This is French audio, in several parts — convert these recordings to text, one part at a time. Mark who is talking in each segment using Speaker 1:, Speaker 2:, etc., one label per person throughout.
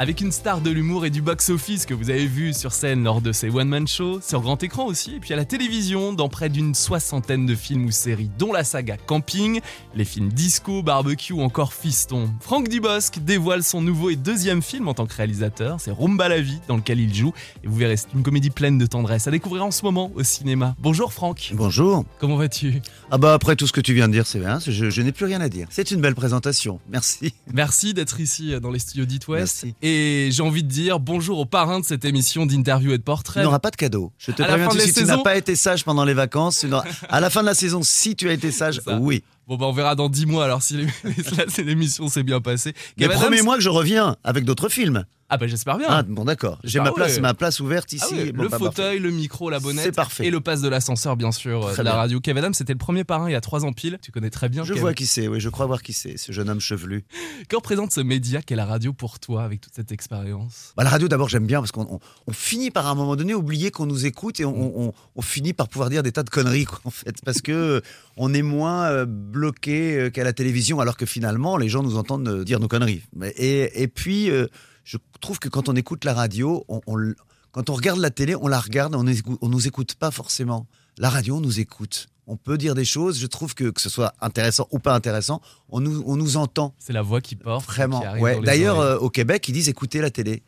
Speaker 1: Avec une star de l'humour et du box-office que vous avez vu sur scène lors de ses one-man shows, sur grand écran aussi, et puis à la télévision, dans près d'une soixantaine de films ou séries, dont la saga Camping, les films Disco, Barbecue ou encore Fiston. Franck Dubosc dévoile son nouveau et deuxième film en tant que réalisateur, c'est Rumba la vie, dans lequel il joue, et vous verrez, c'est une comédie pleine de tendresse à découvrir en ce moment au cinéma. Bonjour Franck,
Speaker 2: Bonjour.
Speaker 1: comment vas-tu?
Speaker 2: Ah bah après tout ce que tu viens de dire, c'est bien, je, je n'ai plus rien à dire. C'est une belle présentation, merci.
Speaker 1: Merci d'être ici dans les studios d'It West.
Speaker 2: Merci.
Speaker 1: Et j'ai envie de dire bonjour au parrain de cette émission d'interview et de portrait.
Speaker 2: n'auras pas de cadeau. Je te
Speaker 1: À
Speaker 2: préviens suite, tu n'as pas été sage pendant les vacances. À la fin de la saison, si tu as été sage, oui.
Speaker 1: Bon bah on verra dans 10 mois alors si l'émission s'est bien passée.
Speaker 2: Mais
Speaker 1: Adams-
Speaker 2: promets-moi que je reviens avec d'autres films.
Speaker 1: Ah bah j'espère bien.
Speaker 2: Ah, bon d'accord. J'ai ma place,
Speaker 1: ouais.
Speaker 2: ma place ouverte ici.
Speaker 1: Ah ouais,
Speaker 2: Bon,
Speaker 1: le
Speaker 2: bah,
Speaker 1: fauteuil, le micro, la bonnette
Speaker 2: C'est parfait.
Speaker 1: et le passe de l'ascenseur bien sûr euh,
Speaker 2: Très
Speaker 1: de la radio. Kev Adams c'était le premier parrain il y a trois ans pile. Tu connais très bien.
Speaker 2: Je
Speaker 1: Kev.
Speaker 2: vois qui c'est, oui, je crois voir qui c'est, ce jeune homme chevelu.
Speaker 1: Que représente ce média qu'est la radio pour toi avec toute cette expérience?
Speaker 2: Bah, la radio, d'abord, j'aime bien parce qu'on on- on finit par à un moment donné oublier qu'on nous écoute et on, on- finit par pouvoir dire des tas de conneries, quoi, en fait, parce que euh, on est moins euh, bloqué euh, qu'à la télévision, alors que finalement, les gens nous entendent euh, dire nos conneries. Et, et puis, euh, je trouve que quand on écoute la radio, on, on l- quand on regarde la télé, on la regarde, on, écou- on nous écoute pas forcément. La radio, on nous écoute. On peut dire des choses. Je trouve que que ce soit intéressant ou pas intéressant, on nous, on nous entend.
Speaker 1: C'est la voix qui porte.
Speaker 2: Vraiment.
Speaker 1: qui
Speaker 2: Ouais. D'ailleurs, euh, au Québec, ils disent écouter la télé.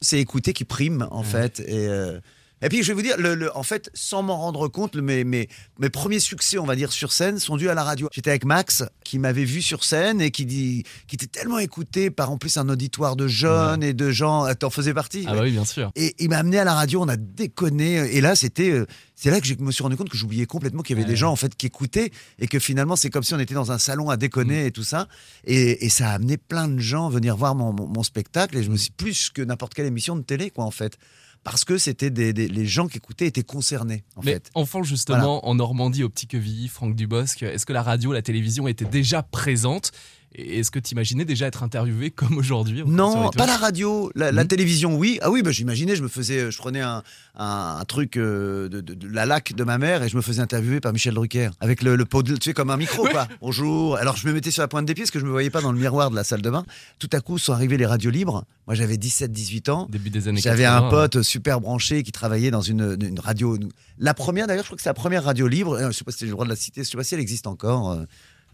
Speaker 2: C'est écouter qui prime, en
Speaker 1: Ouais.
Speaker 2: fait. Et, euh, et puis, je vais vous dire, le, le- en fait, sans m'en rendre compte, le- mes, mes, mes premiers succès, on va dire, sur scène, sont dus à la radio. J'étais avec Max, qui m'avait vu sur scène et qui, dit, qui était tellement écouté par, en plus, un auditoire de jeunes et de gens. euh, T'en faisais partie
Speaker 1: Ah bah oui bien sûr.
Speaker 2: et il m'a amené à la radio, on a déconné. Et là, c'était, euh, c'est là que je me suis rendu compte que j'oubliais complètement qu'il y avait
Speaker 1: Ouais.
Speaker 2: des gens en fait qui écoutaient et que finalement c'est comme si on était dans un salon à déconner et tout ça. Et, et ça a amené plein de gens venir voir mon, mon- mon spectacle. Et je me suis plus que n'importe quelle émission de télé, quoi, en fait, parce que c'était des, des- les gens qui écoutaient étaient concernés, en
Speaker 1: Mais
Speaker 2: fait.
Speaker 1: enfant justement en Normandie au Petit Quevilly, Franck Dubosc, est-ce que la radio, la télévision étaient déjà présentes et est-ce que tu imaginais déjà être interviewé comme aujourd'hui
Speaker 2: Non, pas
Speaker 1: West
Speaker 2: la radio, la, la
Speaker 1: Mhm.
Speaker 2: télévision, oui. Ah oui, bah, j'imaginais, je me faisais, je prenais un, un, un truc euh, de, de- de la lac de ma mère et je me faisais interviewer par Michel Drucker avec le, le pot, de, tu sais, comme un micro, quoi. Bonjour. Alors je me mettais sur la pointe des pieds parce que je me voyais pas dans le miroir de la salle de bain. Tout à coup sont arrivées les radios libres. Moi, j'avais 17-18 ans.
Speaker 1: Début des années
Speaker 2: J'avais
Speaker 1: 80,
Speaker 2: un pote super branché qui travaillait dans une, une radio. La première, d'ailleurs, je crois que c'est la première radio libre. Euh, Je sais pas si j'ai le droit de la citer. Je sais pas si elle existe encore.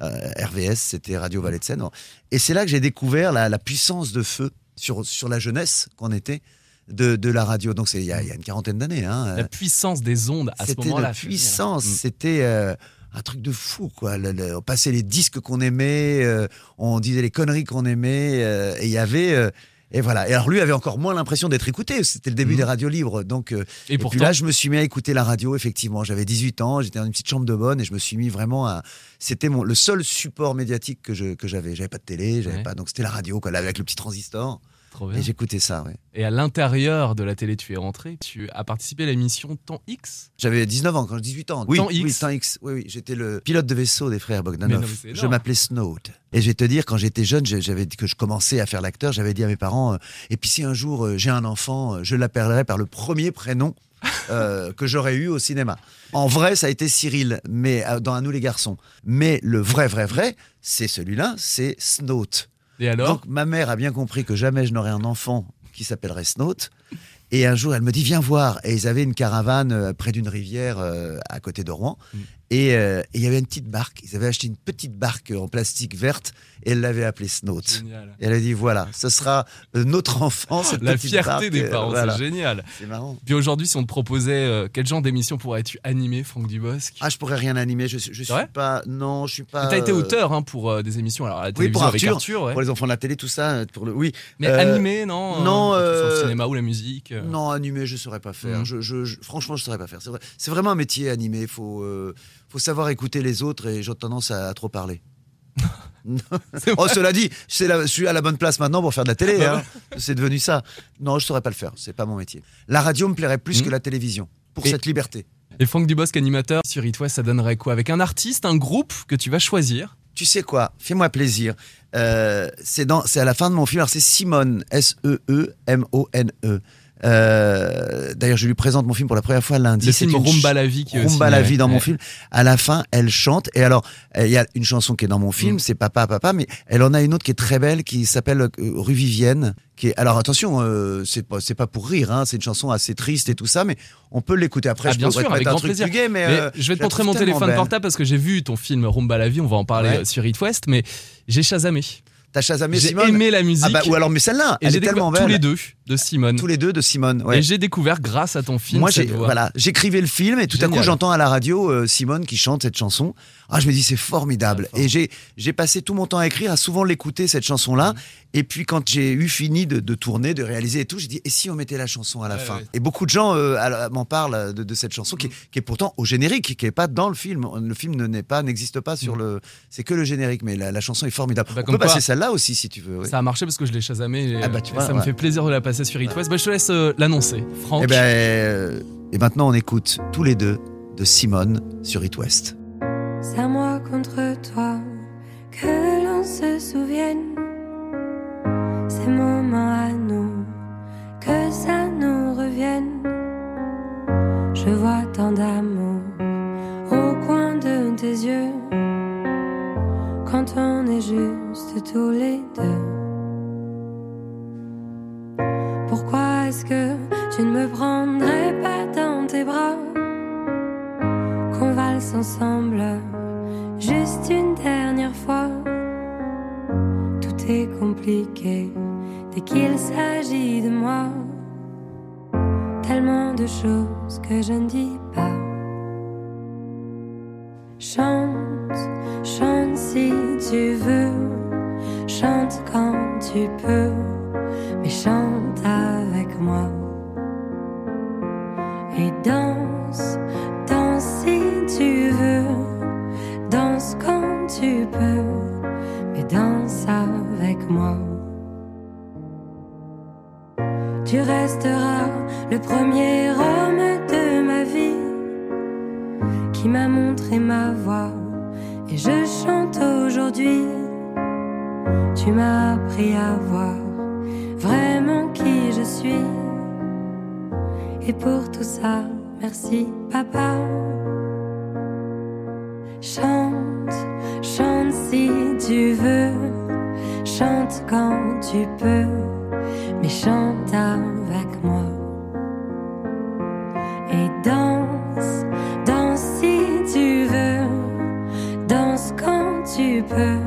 Speaker 2: Euh, RVS, c'était Radio Valais de Seine. Et c'est là que j'ai découvert la, la puissance de feu sur, sur la jeunesse qu'on était de, de la radio. Donc c'est il y, a il y a une quarantaine d'années. Hein.
Speaker 1: La puissance des ondes à ce
Speaker 2: C'était
Speaker 1: moment-là. dire.
Speaker 2: puissance.
Speaker 1: Mm.
Speaker 2: C'était euh, un truc de fou, quoi. Le- le- on passait les disques qu'on aimait, euh, on disait les conneries qu'on aimait, euh, et il y avait. Et voilà. Et alors lui avait encore moins l'impression d'être écouté. C'était le début
Speaker 1: Mhm.
Speaker 2: des radios libres. Donc, euh,
Speaker 1: Et,
Speaker 2: puis là, je me suis mis à écouter la radio. Effectivement, j'avais 18 ans, j'étais dans une petite chambre de bonne et je me suis mis vraiment à. C'était mon le seul support médiatique que je que j'avais. J'avais pas de télé, j'avais
Speaker 1: Ouais.
Speaker 2: pas. Donc c'était la radio, quoi, là, avec le petit transistor.
Speaker 1: Trop bien.
Speaker 2: Et j'écoutais ça. Ouais.
Speaker 1: Et à l'intérieur de la télé, tu es rentré. Tu as participé à l'émission Temps X?
Speaker 2: J'avais 19 ans quand 18 ans. Oui,
Speaker 1: Temps
Speaker 2: oui,
Speaker 1: X.
Speaker 2: Temps X. Oui, oui. J'étais le pilote de vaisseau des frères
Speaker 1: non,
Speaker 2: Bogdanov. je m'appelais Snowd. Et je vais te dire, quand j'étais jeune, j'ai- j'avais que je commençais à faire l'acteur, j'avais dit à mes parents, euh, et puis si un jour euh, j'ai un enfant, euh, je l'appellerai par le premier prénom euh, que j'aurais eu au cinéma. En vrai, ça a été Cyril, mais dans À nous les garçons. Mais le vrai, vrai, vrai, c'est celui-là, c'est Snowt.
Speaker 1: Et alors
Speaker 2: Donc ma mère a bien compris que jamais je n'aurais un enfant qui s'appellerait Snowt. Et un jour, elle me dit Viens voir. Et ils avaient une caravane euh, près d'une rivière euh, à côté de Rouen.
Speaker 1: Mm.
Speaker 2: Et euh, et il y avait une petite barque. Ils avaient acheté une petite barque en plastique verte et elle l'avait appelée.
Speaker 1: Génial.
Speaker 2: Et elle a dit Voilà, ce sera notre enfant. Cette
Speaker 1: La
Speaker 2: petite
Speaker 1: fierté
Speaker 2: barque.
Speaker 1: des parents,
Speaker 2: voilà.
Speaker 1: c'est génial.
Speaker 2: C'est marrant.
Speaker 1: Puis aujourd'hui, si on te proposait euh, quel genre d'émission pourrais-tu animer, Franck Dubosc?
Speaker 2: Ah, je pourrais rien animer. Je, je suis pas. Non, je suis pas.
Speaker 1: Tu as été
Speaker 2: euh,
Speaker 1: auteur hein, pour euh, des émissions alors à la
Speaker 2: Oui,
Speaker 1: télévision
Speaker 2: pour
Speaker 1: avec
Speaker 2: Arthur,
Speaker 1: Arthur. ouais.
Speaker 2: Pour les enfants de la télé, tout ça. Pour le... Oui.
Speaker 1: Mais animé, non
Speaker 2: non,
Speaker 1: euh, le cinéma ou la musique.
Speaker 2: Non, animé, je saurais pas faire.
Speaker 1: Mhm.
Speaker 2: Je, je- franchement, je saurais pas faire. C'est vrai- c'est vraiment un métier animé. Il faut, faut savoir écouter les autres et j'ai tendance à, à trop parler. Oh, cela dit, la- je suis à la bonne place maintenant pour faire de la télé. hein. C'est devenu ça. Non, je saurais pas le faire. C'est pas mon métier. La radio me plairait plus
Speaker 1: Mhm.
Speaker 2: que la télévision pour
Speaker 1: Et-
Speaker 2: cette liberté.
Speaker 1: Et Franck Dubosc, animateur sur It West, ça donnerait quoi? Avec un artiste, un groupe que tu vas choisir?
Speaker 2: Tu sais quoi? Fais-moi plaisir. Euh, c'est à la fin de mon film. Alors c'est Simone, S E E M O N E. Euh, D'ailleurs, je lui présente mon film pour la première fois lundi.
Speaker 1: Le
Speaker 2: C'est
Speaker 1: film
Speaker 2: une
Speaker 1: Rumba la vie qui
Speaker 2: Rumba la vie dans mon film. À la fin, elle chante. Et alors, euh, il y a une chanson qui est dans mon film,
Speaker 1: Mm.
Speaker 2: c'est Papa, Papa, mais elle en a une autre qui est très belle, qui s'appelle euh, Rue Vivienne. Qui est, alors attention, euh, c'est pas, pour rire, hein, c'est une chanson assez triste et tout ça, mais on peut l'écouter après.
Speaker 1: Ah,
Speaker 2: je
Speaker 1: bien sûr, avec
Speaker 2: un
Speaker 1: grand
Speaker 2: truc
Speaker 1: plaisir.
Speaker 2: gay, mais,
Speaker 1: Mais
Speaker 2: euh,
Speaker 1: je vais te montrer mon téléphone portable parce que j'ai vu ton film Rumba la vie, on va en parler
Speaker 2: Ouais.
Speaker 1: sur It West, mais j'ai chasamé.
Speaker 2: T'as Shazamé
Speaker 1: J'ai aimé la musique.
Speaker 2: Ah bah, ou alors, mais celle-là, elle
Speaker 1: j'ai
Speaker 2: est tellement belle.
Speaker 1: tous les deux de Simone.
Speaker 2: Tous les deux de Simone. ouais.
Speaker 1: Et j'ai découvert grâce à ton film
Speaker 2: Moi,
Speaker 1: cette
Speaker 2: j'ai,
Speaker 1: voix.
Speaker 2: voilà, j'écrivais le film et tout à coup, j'entends à la radio euh, Simone qui chante cette chanson. Ah, je me dis, c'est formidable.
Speaker 1: Ah,
Speaker 2: et j'ai, j'ai passé tout mon temps à écrire, à souvent l'écouter, cette chanson-là.
Speaker 1: Mm.
Speaker 2: Et puis, quand j'ai eu fini de, de tourner, de réaliser et tout, j'ai dit, et si on mettait la chanson à la
Speaker 1: Ouais,
Speaker 2: fin
Speaker 1: ouais.
Speaker 2: Et beaucoup de gens euh, m'en parlent de, de cette chanson qui, est, qui est pourtant au générique, qui est pas dans le film. Le film ne- n'est pas, n'existe pas sur
Speaker 1: Mm.
Speaker 2: le. C'est que le générique, mais la, la chanson est formidable.
Speaker 1: Bah,
Speaker 2: on peut passer celle-là aussi, si tu veux.
Speaker 1: Ça a marché parce que je l'ai chasamé. Et,
Speaker 2: Ah bah, tu
Speaker 1: et
Speaker 2: vois,
Speaker 1: ça me fait plaisir de la passer sur It West. Bah, je te laisse euh, l'annoncer. Franck.
Speaker 2: Et, ben, euh, et maintenant, on écoute tous les deux de Simone sur It West.
Speaker 3: C'est à moi contre toi que l'on se souvienne. Ces moments à nous, que ça nous revienne. Je vois tant d'amour au coin de tes yeux. Quand on est juste tous les deux. Tu ne me prendrais pas dans tes bras? qu'on valse ensemble juste une dernière fois. Tout est compliqué dès qu'il s'agit de moi. Tellement de choses que je ne dis pas. Chante, chante si tu veux, chante quand tu peux, moi. Tu resteras le premier homme de ma vie qui m'a montré ma voix et je chante aujourd'hui. Tu m'as appris à voir vraiment qui je suis. Et pour tout ça, merci papa. Chante, chante si tu veux, chante quand tu peux, mais chante avec moi. Et danse, danse si tu veux, danse quand tu peux,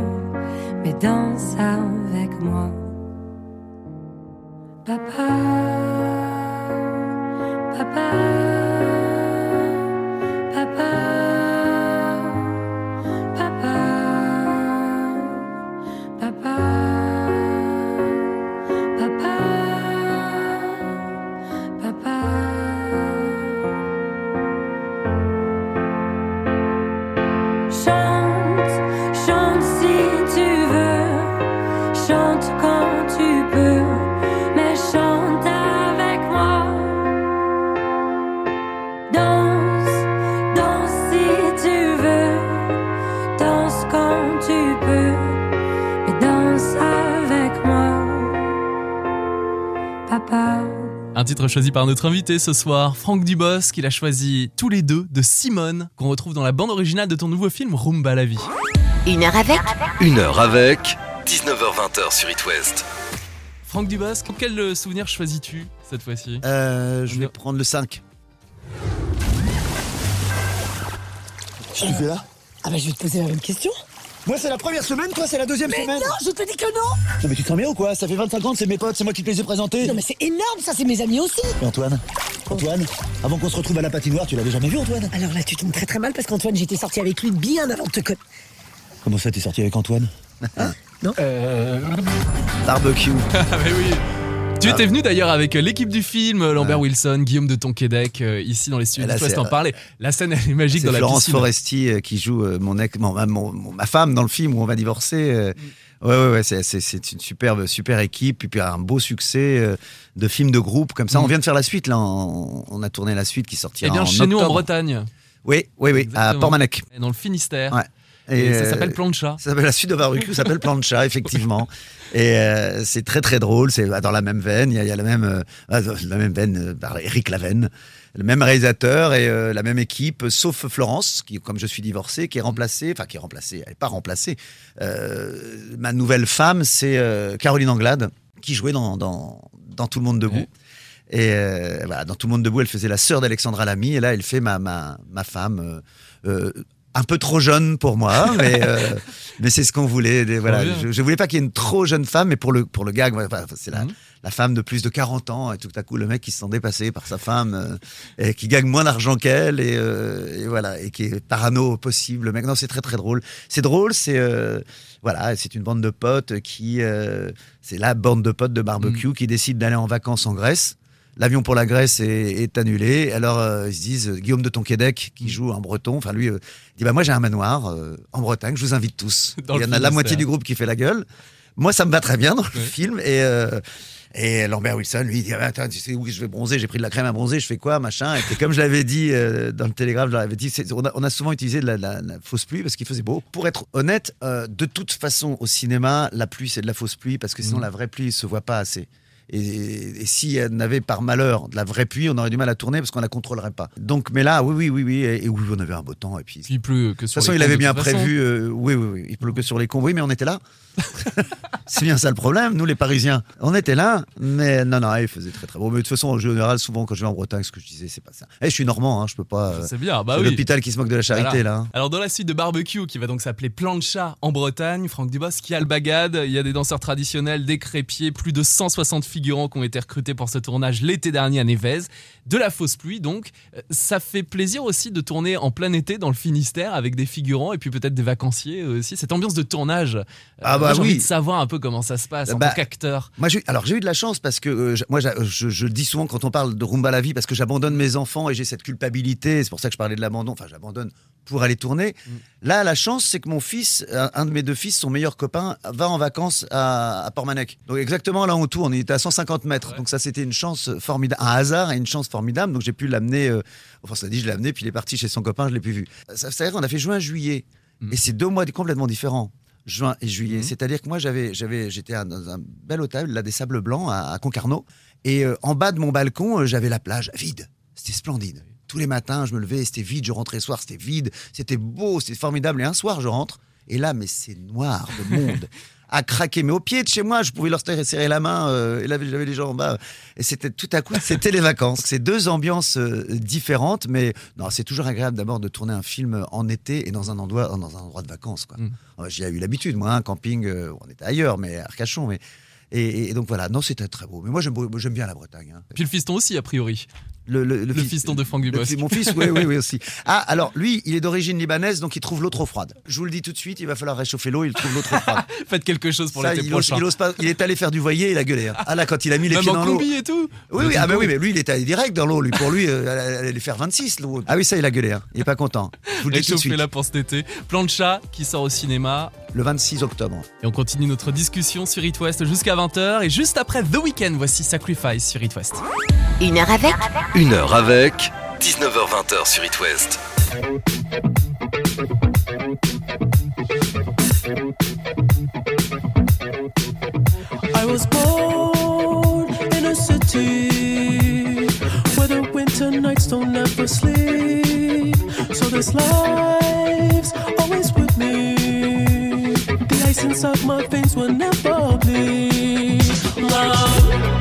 Speaker 3: mais danse avec moi.
Speaker 1: Choisi par notre invité ce soir, Franck Dubos, qu'il a choisi tous les deux de Simone, qu'on retrouve dans la bande originale de ton nouveau film Rumba la vie.
Speaker 4: Une heure avec
Speaker 5: Une heure avec 19h20 sur It West.
Speaker 1: Franck Dubos, quel euh, souvenir choisis-tu cette fois-ci?
Speaker 2: Euh, je vais prendre le 5.
Speaker 6: Qu'est-ce que tu fais là?
Speaker 7: Ah bah je vais te poser la même question.
Speaker 6: Moi c'est la première semaine, toi c'est la deuxième
Speaker 7: Mais
Speaker 6: semaine.
Speaker 7: non, je te dis que non.
Speaker 6: Non mais tu te sens bien ou quoi? Ça fait 25 ans que c'est mes potes, c'est moi qui te les ai présentés.
Speaker 7: Non mais c'est énorme, ça c'est mes amis aussi.
Speaker 6: Et Antoine? Antoine Avant qu'on se retrouve à la patinoire, tu l'avais jamais vu Antoine?
Speaker 7: Alors là tu tombes très très mal parce qu'Antoine j'étais sorti avec lui bien avant de te connaître.
Speaker 6: Comment ça t'es sorti avec Antoine?
Speaker 2: Barbecue.
Speaker 1: Ah mais oui tu étais venu d'ailleurs avec euh, l'équipe du film, euh, Lambert Wilson, Guillaume de Tonquédec, euh, ici dans les studios
Speaker 2: c'est,
Speaker 1: en parlait. La scène elle est magique
Speaker 2: C'est
Speaker 1: dans la
Speaker 2: Florence. Foresti qui joue mon ex, mon- ma- mon- mon- ma femme dans le film où on va divorcer. euh. Ouais, ouais, ouais, c'est, une superbe, super équipe, et puis un beau succès de films de groupe comme ça.
Speaker 1: Mm.
Speaker 2: On vient de faire la suite, là. On, on a tourné la suite qui sortira
Speaker 1: Eh bien
Speaker 2: en
Speaker 1: chez nous en. Bretagne,
Speaker 2: Oui, oui, oui, à. Portmanec.
Speaker 1: et dans le Finistère.
Speaker 2: Ouais.
Speaker 1: Et, ça
Speaker 2: euh,
Speaker 1: s'appelle Plan de chat.
Speaker 2: Ça s'appelle la suite de barbecue, s'appelle Plancha, effectivement. Et euh, c'est très très drôle. C'est dans la même veine. Il y a, il y a la même euh, la même veine par Eric Lavenne, le même réalisateur et euh, la même équipe, sauf Florence, qui comme je suis divorcé, qui est remplacée, enfin qui est remplacée, elle est pas remplacée. Ma nouvelle femme, c'est Caroline Anglade, qui jouait dans dans, dans Tout le monde debout. Et voilà, dans Tout le monde debout, elle faisait la sœur d'Alexandra Lamy, et là, elle fait ma ma ma femme. euh, un peu trop jeune pour moi, mais euh, mais c'est ce qu'on voulait. Voilà, je, je voulais pas qu'il y ait une trop jeune femme, mais pour le pour le gag, c'est la
Speaker 1: Mhm.
Speaker 2: la femme de plus de 40 ans et tout à coup le mec qui se sent dépassé par sa femme euh, et qui gagne moins d'argent qu'elle et, euh, et voilà et qui est parano possible. Le mec, non, c'est très très drôle. C'est drôle, c'est euh, voilà, c'est une bande de potes qui euh, c'est la bande de potes de barbecue qui décide d'aller en vacances en Grèce. L'avion pour la Grèce est, est annulé. Alors euh, ils se disent euh, Guillaume de Tonquédec qui joue en breton. Enfin lui euh, dit bah moi j'ai un manoir euh, en Bretagne. Je vous invite tous.
Speaker 1: Dans
Speaker 2: Il y en a la moitié du groupe qui fait la gueule. Moi ça me va très bien dans le film et et Lambert Wilson, lui, il dit ah, Attends, tu sais où je vais bronzer? J'ai pris de la crème à bronzer, je fais quoi Machin? Et puis, comme je l'avais dit euh, dans le télégraphe, je leur avais dit on a, on a souvent utilisé de la, la- la fausse pluie parce qu'il faisait beau. Pour être honnête, euh, de toute façon, au cinéma, la pluie, c'est de la fausse pluie parce que sinon,
Speaker 1: Mhm.
Speaker 2: la vraie pluie se voit pas assez. Et, et si elle n'avait par malheur de la vraie pluie, on aurait du mal à tourner parce qu'on la contrôlerait pas. Donc, mais là, oui, oui, oui, oui, et, et oui, on avait un beau temps. Et puis,
Speaker 1: il pleut que
Speaker 2: de
Speaker 1: sur
Speaker 2: toute façon,
Speaker 1: les
Speaker 2: il avait
Speaker 1: de
Speaker 2: bien prévu. euh, oui, oui, oui. Il pleut que sur les convois, mais on était là. C'est bien ça le problème, nous les Parisiens. On était là, mais non, non, il faisait très très beau. Mais de toute façon, en général, souvent quand je vais en Bretagne, ce que je disais, c'est pas ça. Eh, je suis normand, hein, je peux pas. euh,
Speaker 1: C'est bien, bah
Speaker 2: c'est
Speaker 1: oui.
Speaker 2: l'hôpital qui se moque de la charité
Speaker 1: Voilà.
Speaker 2: là. hein.
Speaker 1: Alors dans la suite de Barbecue, qui va donc s'appeler Plan de chat en Bretagne, Franck Dubos, qui a le bagade, il y a des danseurs traditionnels, des crépiers, plus de 160 figurants qui ont été recrutés pour ce tournage l'été dernier à Névez, de la fausse pluie donc. Euh, Ça fait plaisir aussi de tourner en plein été dans le Finistère avec des figurants et puis peut-être des vacanciers aussi. Cette ambiance de tournage, euh,
Speaker 2: Ah bah
Speaker 1: j'ai
Speaker 2: oui.
Speaker 1: envie de savoir un peu comment ça se passe en
Speaker 2: Bah,
Speaker 1: tant qu'acteur.
Speaker 2: Moi, alors j'ai eu de la chance parce que euh, moi, j'a- je, dis souvent quand on parle de Rumba la vie parce que j'abandonne mes enfants et j'ai cette culpabilité. C'est pour ça que je parlais de l'abandon. Enfin, j'abandonne pour aller tourner.
Speaker 1: Mm.
Speaker 2: Là, la chance, c'est que mon fils, un, de mes deux fils, son meilleur copain, va en vacances à, à Portmanec. Donc exactement là on tourne, il était à 150 mètres.
Speaker 1: Ouais.
Speaker 2: Donc ça, c'était une chance formidable, un hasard et une chance formidable. Donc j'ai pu l'amener. euh, enfin, ça dit, je l'ai amené, puis il est parti chez son copain, je l'ai plus vu. Ça, ça veut dire qu'on a fait juin-juillet.
Speaker 1: Mm.
Speaker 2: Et c'est deux mois complètement différents. Juin et juillet.
Speaker 1: Mhm.
Speaker 2: C'est-à-dire que moi, j'avais, j'avais, j'étais dans un bel hôtel, là, des Sables Blancs, à, à Concarneau. Et euh, en bas de mon balcon, euh, j'avais la plage vide. C'était splendide. Tous les matins, je me levais, c'était vide. Je rentrais le soir, c'était vide. C'était beau, c'était formidable. Et un soir, je rentre. Et là, mais c'est noir de monde. à craquer. Mais au pied de chez moi, je pouvais leur serrer la main. euh, et là, j'avais les gens en bas. Et c'était tout à coup, c'était les vacances. C'est deux ambiances euh, différentes. Mais non, c'est toujours agréable d'abord de tourner un film en été et dans un endroit, dans un endroit de vacances. Quoi.
Speaker 1: Mm.
Speaker 2: Euh, J'y ai eu l'habitude, moi, un camping, euh, on était ailleurs, mais à Arcachon. Mais... Et, et donc voilà, non, c'était très beau. Mais moi, j'aime bien la Bretagne. hein.
Speaker 1: Puis le fiston aussi, a priori.
Speaker 2: Le, le-
Speaker 1: Le
Speaker 2: fi-
Speaker 1: fiston de Franck Dubosc.
Speaker 2: Mon fils, oui, oui, oui, aussi. Ah, alors lui, il est d'origine libanaise, donc il trouve l'eau trop froide. Je vous le dis tout de suite, il va falloir réchauffer l'eau, il trouve l'eau trop froide.
Speaker 1: Faites quelque chose pour l'été prochain.
Speaker 2: il ose pas, il est allé faire du voilier, il a gueulé. hein. Ah là, quand il a mis les
Speaker 1: Même
Speaker 2: pieds
Speaker 1: en
Speaker 2: dans l'eau.
Speaker 1: et tout.
Speaker 2: Oui, oui, ah bah oui, mais lui, il était allé direct dans l'eau. Lui, pour lui, euh, elle allait faire 26 l'eau. Ah oui, ça, il a gueulé. hein. Il est pas content. Je vous le dis tout de suite.
Speaker 1: Réchauffez-la pour cet été. Plan de chat qui sort au cinéma.
Speaker 2: Le 26 octobre.
Speaker 1: Et on continue notre discussion sur It West jusqu'à 20h. Et juste après The Weeknd, voici Sacrifice sur It West.
Speaker 4: Une heure avec
Speaker 5: Une heure avec 19h20 sur It West.
Speaker 8: I was born in a city where the winter nights don't ever sleep. So this life's always with me. The ice inside my veins will never bleed. Love.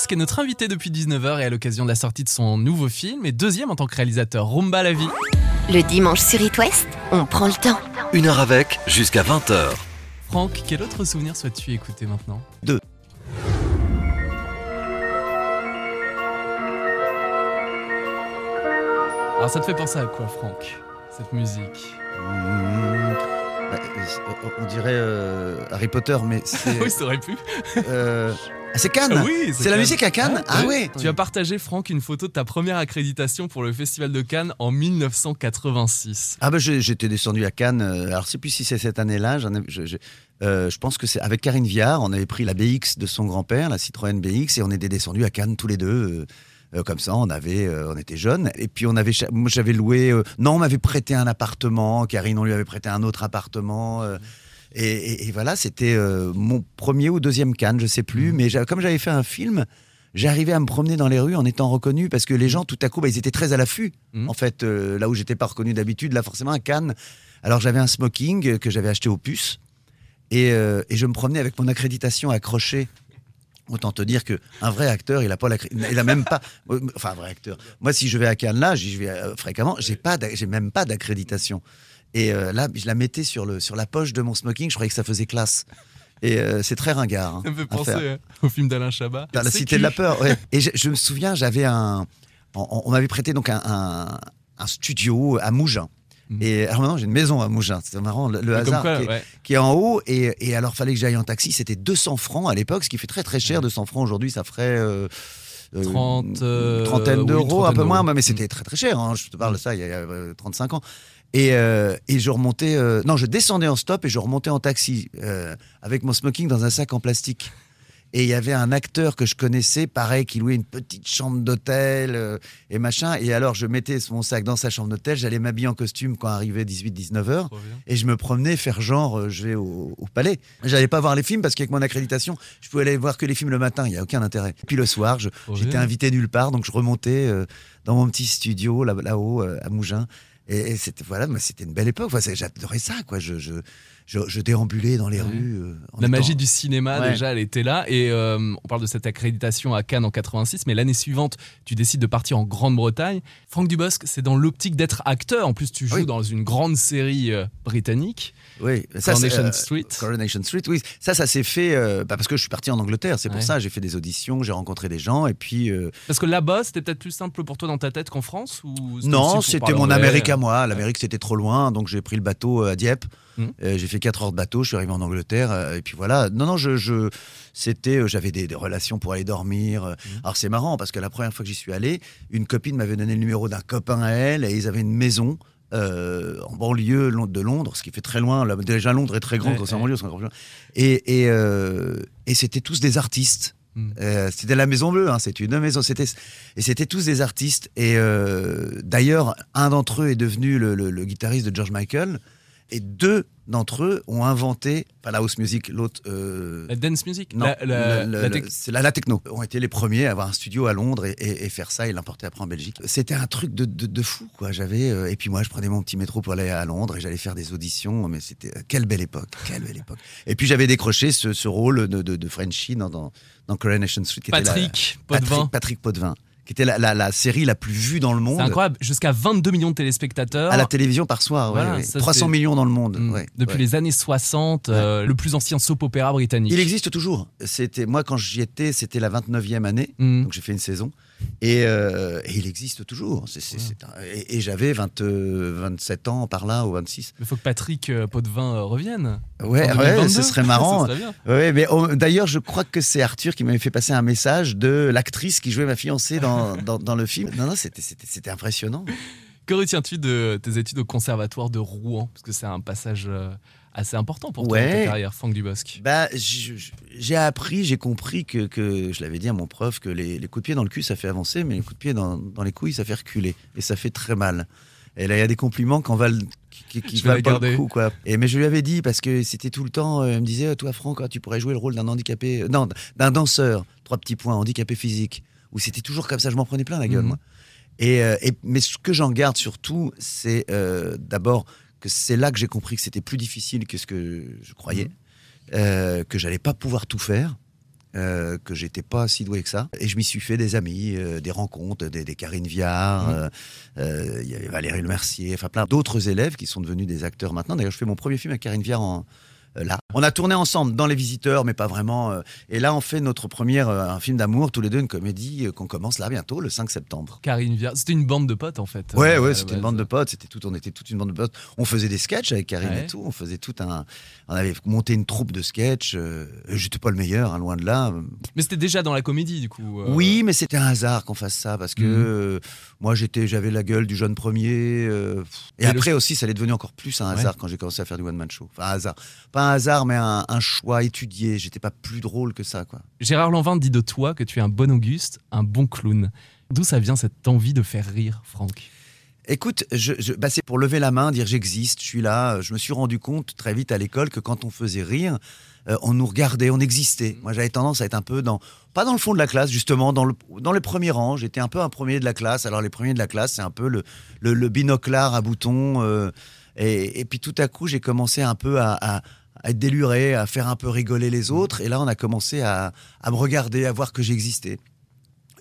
Speaker 1: Dubosc est notre invité depuis 19h et à l'occasion de la sortie de son nouveau film et deuxième en tant que réalisateur Rumba la vie.
Speaker 4: Le dimanche sur It West, on prend le temps.
Speaker 5: Une heure avec, jusqu'à 20h.
Speaker 1: Franck, quel autre souvenir souhaites-tu écouter maintenant?
Speaker 2: Deux.
Speaker 1: Alors ça te fait penser à quoi Franck Cette musique?
Speaker 2: Mmh. Bah, euh, on dirait euh, Harry Potter, mais c'est.
Speaker 1: Oui, ça aurait pu.
Speaker 2: euh, c'est Cannes
Speaker 1: Ah oui,
Speaker 2: C'est la
Speaker 1: Cannes.
Speaker 2: musique à Cannes Ah ouais
Speaker 1: Tu as partagé Franck une photo de ta première accréditation pour le Festival de Cannes en 1986.
Speaker 2: Ah bah je- j'étais descendu à Cannes. euh, Alors je sais plus si c'est cette année-là. Je, je- euh, je pense que c'est avec Karine Viard. On avait pris la BX de son grand-père, la Citroën BX, et on était descendu à Cannes tous les deux. euh, euh, comme ça, on avait, euh, on était jeunes. Et puis on avait, j'avais loué. euh, non, on m'avait prêté un appartement. Karine, on lui avait prêté un autre appartement. Et, et- et voilà, c'était euh, mon premier ou deuxième Cannes, je sais plus. Mais j'a- comme j'avais fait un film. J'arrivais à me promener dans les rues en étant reconnu parce que les gens, tout à coup, bah, ils étaient très à l'affût.
Speaker 1: Mhm.
Speaker 2: En fait, euh, là où j'étais pas reconnu d'habitude, là forcément à Cannes. Alors j'avais un smoking que j'avais acheté au puce et, euh, et je me promenais avec mon accréditation accrochée. Autant te dire que un vrai acteur, il a pas il a même pas, enfin un vrai acteur. Moi, si je vais à Cannes là, j'y vais fréquemment, j'ai pas, j'ai même pas d'accréditation. Et euh, là, je la mettais sur le sur la poche de mon smoking. Je croyais que ça faisait classe. Et euh, c'est très ringard. hein,
Speaker 1: Ça me fait penser euh, au film d'Alain Chabat.
Speaker 2: Dans la cité de la peur. ouais. Et je, je me souviens, j'avais un, on, on m'avait prêté donc un, un, un studio à Mougins.
Speaker 1: Mhm.
Speaker 2: Et alors maintenant j'ai une maison à Mougins. C'est marrant le, hasard
Speaker 1: quoi,
Speaker 2: qui, est,
Speaker 1: ouais.
Speaker 2: qui est en haut. Et, et alors fallait que j'aille en taxi. C'était 200 francs à l'époque, ce qui fait très très cher. 200 francs aujourd'hui, ça ferait euh, euh,
Speaker 1: 30, euh,
Speaker 2: trentaine
Speaker 1: oui,
Speaker 2: d'euros, un peu moins. Mais c'était très très cher. hein. Je te parle de ça il y a, il y a, euh, 35 ans. Et, euh, et je remontais, euh, non, je descendais en stop et je remontais en taxi euh, avec mon smoking dans un sac en plastique. Et il y avait un acteur que je connaissais, pareil, qui louait une petite chambre d'hôtel et machin. Et alors, je mettais mon sac dans sa chambre d'hôtel, j'allais m'habiller en costume quand arrivait 18-19 heures. Et je me promenais faire genre, je vais au, au palais. J'allais pas voir les films parce qu'avec mon accréditation, je pouvais aller voir que les films le matin, il y a aucun intérêt. Puis le soir, j'étais invité nulle part, donc je remontais dans mon petit studio là- là-haut à Mougins. Et, et c'était voilà, c'était une belle époque. Enfin, J'adorais ça, quoi. Je, je, je, je déambulais dans les
Speaker 1: Ouais.
Speaker 2: rues. euh, en
Speaker 1: La
Speaker 2: étant-
Speaker 1: magie du cinéma,
Speaker 2: Ouais.
Speaker 1: déjà, elle était là. Et euh, on parle de cette accréditation à Cannes en 86, mais l'année suivante, tu décides de partir en Grande-Bretagne. Franck Dubosc, c'est dans l'optique d'être acteur. En plus, tu joues
Speaker 2: Oui.
Speaker 1: dans une grande série euh, britannique.
Speaker 2: Oui, ça,
Speaker 1: Coronation
Speaker 2: euh,
Speaker 1: Street.
Speaker 2: Coronation Street, oui. Ça, ça s'est fait euh, bah, parce que je suis parti en Angleterre. C'est pour
Speaker 1: Ouais.
Speaker 2: ça. J'ai fait des auditions, j'ai rencontré des gens, et puis. euh,
Speaker 1: Parce que là-bas, c'était peut-être plus simple pour toi dans ta tête qu'en France ou
Speaker 2: non, c'était mon Amérique à moi. L'Amérique, c'était trop loin, donc j'ai pris le bateau à Dieppe.
Speaker 1: Mhm.
Speaker 2: Euh, j'ai fait 4 heures de bateau, je suis arrivé en Angleterre, euh, et puis voilà. Non, non, je, je c'était, euh, j'avais des, des relations pour aller dormir.
Speaker 1: Mhm.
Speaker 2: Alors c'est marrant parce que la première fois que j'y suis allé, une copine m'avait donné le numéro d'un copain à elle, et ils avaient une maison. euh, en banlieue de Londres, ce qui fait très loin. Là, déjà, Londres est très grand
Speaker 1: Ouais,
Speaker 2: quand c'est en
Speaker 1: ouais.
Speaker 2: banlieue. c'est encore plus loin. Et, et, et c'était tous des artistes.
Speaker 1: Mm.
Speaker 2: Euh, c'était la Maison Bleue, hein, c'est une maison. C'était et c'était tous des artistes. Et euh, d'ailleurs, un d'entre eux est devenu le, le- le guitariste de George Michael. Et deux d'entre eux ont inventé, enfin la house music, l'autre. euh,
Speaker 1: La dance music
Speaker 2: non,
Speaker 1: La, la-
Speaker 2: le-
Speaker 1: la
Speaker 2: c'est la, techno. Ont été les premiers à avoir un studio à Londres et, et- et faire ça et l'importer après en Belgique. C'était un truc de, de- de fou, quoi. J'avais euh, et puis moi, je prenais mon petit métro pour aller à Londres et j'allais faire des auditions. Mais c'était quelle belle époque, quelle belle époque. Et puis j'avais décroché ce, ce rôle de, de, de Frenchie dans, dans, dans Coronation Street, qui était
Speaker 1: Patrick Potvin.
Speaker 2: Patrick, Patrick Potvin, qui était la, la- la série la plus vue dans le monde
Speaker 1: C'est incroyable. Jusqu'à 22 millions de téléspectateurs.
Speaker 2: à la télévision par soir. ouais,
Speaker 1: Voilà,
Speaker 2: ouais.
Speaker 1: ça,
Speaker 2: 300
Speaker 1: c'est-
Speaker 2: millions dans le monde.
Speaker 1: Mm.
Speaker 2: ouais,
Speaker 1: Depuis
Speaker 2: ouais.
Speaker 1: les années 60, euh, le plus ancien soap opéra britannique.
Speaker 2: Il existe toujours. C'était moi quand j'y étais, c'était la 29e année.
Speaker 1: Mm.
Speaker 2: Donc j'ai fait une saison. Et, euh, et il existe toujours. Un- et et j'avais 20, euh, 27 ans par là, ou 26.
Speaker 1: Il faut que Patrick euh, Potvin revienne.
Speaker 2: Ouais, ouais
Speaker 1: 2022.
Speaker 2: ce serait marrant.
Speaker 1: Ça.
Speaker 2: Ouais, mais oh, d'ailleurs, je crois que c'est Arthur qui m'avait fait passer un message de l'actrice qui jouait ma fiancée dans, dans, dans le film. Non, non, c'était- impressionnant.
Speaker 1: Que retiens-tu de tes études au conservatoire de Rouen? Parce que c'est un passage assez important pour toi dans ta
Speaker 2: Ouais.
Speaker 1: carrière, Franck Dubosc.
Speaker 2: Bah, j'ai appris, j'ai compris que, que je l'avais dit à mon prof que les, les coups de pied dans le cul ça fait avancer, mais les coups de pied dans, dans les couilles ça fait reculer et ça fait très mal. Et là il y a des compliments qu'on valent qui, qui,
Speaker 1: la
Speaker 2: pas le coup quoi. Et mais je lui avais dit parce que c'était tout le temps, euh, elle me disait toi Franck, ah, tu pourrais jouer le rôle d'un handicapé, euh, non d'un danseur, trois petits points, handicapé physique. Où c'était toujours comme ça, je m'en prenais plein la gueule
Speaker 1: Mhm.
Speaker 2: moi. Et, euh, et- mais ce que j'en garde surtout, c'est euh, d'abord que c'est là que j'ai compris que c'était plus difficile que ce que je croyais,
Speaker 1: Mhm.
Speaker 2: euh, que j'allais pas pouvoir tout faire, euh, que j'étais pas si doué que ça. Et je m'y suis fait des amis, euh, des rencontres, des, des Karine Viard,
Speaker 1: Mhm.
Speaker 2: euh, il y avait Valérie Le Mercier, enfin plein d'autres élèves qui sont devenus des acteurs maintenant. D'ailleurs, je fais mon premier film avec Karine Viard en, là. On a tourné ensemble dans Les Visiteurs, mais pas vraiment. euh, et là, on fait notre première, euh, un film d'amour, tous les deux, une comédie euh, qu'on commence là bientôt, le 5 septembre.
Speaker 1: Karine Viard. C'était une bande de potes en fait.
Speaker 2: Ouais,
Speaker 1: euh,
Speaker 2: ouais,
Speaker 1: la
Speaker 2: c'était une bande de potes. C'était tout, on était toute une bande de potes. On faisait des sketchs avec Karine
Speaker 1: Ouais.
Speaker 2: et tout. On faisait tout un, on avait monté une troupe de sketchs. euh, J'étais pas le meilleur, hein, loin de là.
Speaker 1: Mais c'était déjà dans la comédie du coup. euh,
Speaker 2: Oui, mais c'était un hasard qu'on fasse ça parce que
Speaker 1: Mhm.
Speaker 2: euh, moi j'étais, j'avais la gueule du jeune premier. euh, et
Speaker 1: le-
Speaker 2: après aussi, ça allait devenu encore plus un
Speaker 1: Ouais.
Speaker 2: hasard quand j'ai commencé à faire du one man show. Enfin, un hasard, pas un hasard, mais un, un choix étudié. J'étais pas plus drôle que ça, quoi.
Speaker 1: Gérard Lanvin dit de toi que tu es un bon Auguste, un bon clown. D'où ça vient cette envie de faire rire, Franck?
Speaker 2: Écoute, je, je- bah, c'est pour lever la main, dire j'existe, je suis là. Je me suis rendu compte très vite à l'école que quand on faisait rire, euh, on nous regardait, on existait. Moi, j'avais tendance à être un peu dans, pas dans le fond de la classe, justement, dans le, dans les premiers rangs. J'étais un peu un premier de la classe. Alors, les premiers de la classe, c'est un peu le, le, le binoclard à boutons. euh, et, et puis, tout à coup, j'ai commencé un peu à, à- à être déluré, à faire un peu rigoler les autres. Et là, on a commencé à, à me regarder, à voir que j'existais.